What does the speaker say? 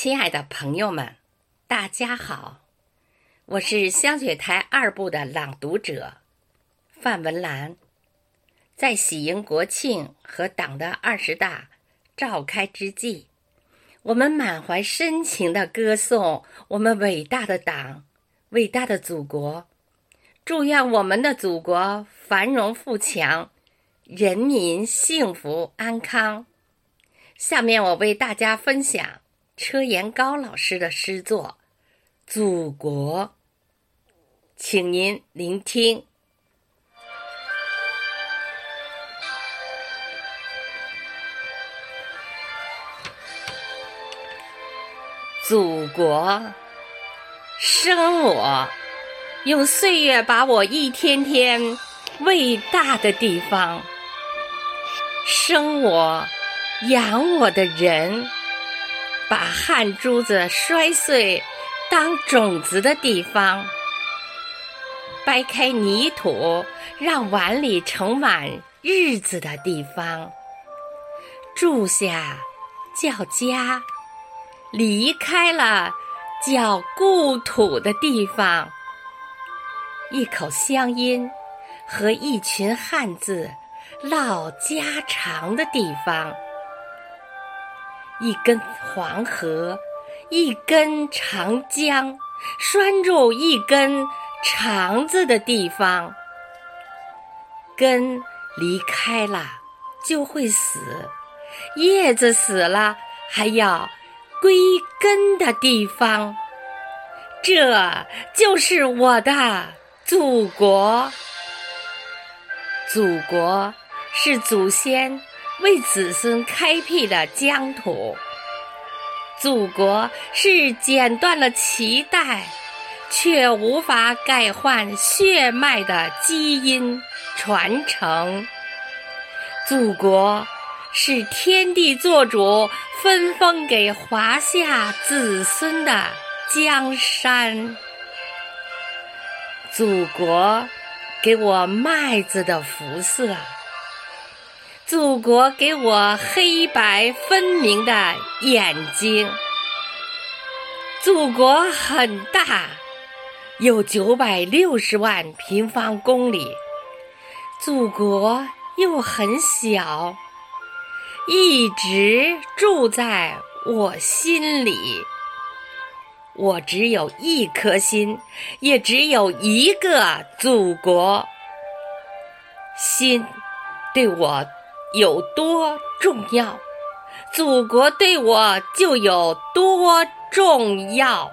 亲爱的朋友们，大家好，我是香雪台二部的朗读者范文兰。在喜迎国庆和党的二十大召开之际，我们满怀深情的歌颂我们伟大的党、伟大的祖国，祝愿我们的祖国繁荣富强，人民幸福安康。下面我为大家分享。车延高老师的诗作《祖国》，请您聆听。祖国生我，用岁月把我一天天喂大的地方，生我养我的人。把汗珠子摔碎当种子的地方，掰开泥土让碗里盛满日子的地方，住下叫家，离开了叫故土的地方，一口乡音和一群汉字唠家常的地方。一根黄河，一根长江，拴住一根肠子的地方。根离开了就会死，叶子死了还要归根的地方。这就是我的祖国。祖国是祖先。为子孙开辟的疆土，祖国是剪断了脐带，却无法改换血脉的基因传承。祖国是天地作主分封给华夏子孙的江山。祖国给我麦子的肤色。祖国给我黑白分明的眼睛。祖国很大，有九百六十万平方公里。祖国又很小，一直住在我心里。我只有一颗心，也只有一个祖国。心对我。有多重要，祖国对我就有多重要。